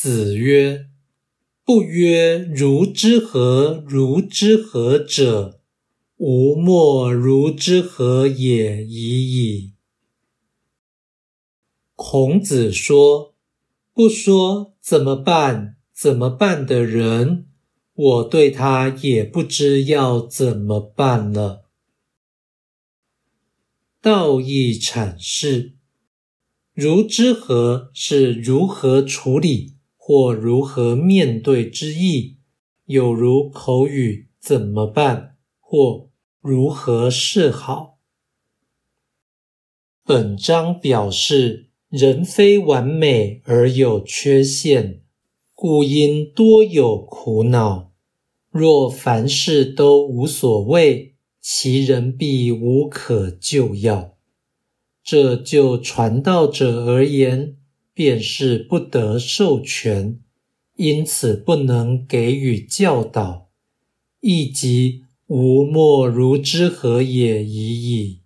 子曰：“不曰如之何如之何者，吾莫如之何也已矣。”孔子说：“不说怎么办？怎么办的人，我对他也不知要怎么办了。”道义阐释：“如之何是如何处理或如何面对之意，有如口语怎么办或如何是好。”本章表示。人非完美而有缺陷，故因多有苦恼。若凡事都无所谓，其人必无可救药。这就传道者而言，便是不得授权，因此不能给予教导，亦即无莫如之何也已矣。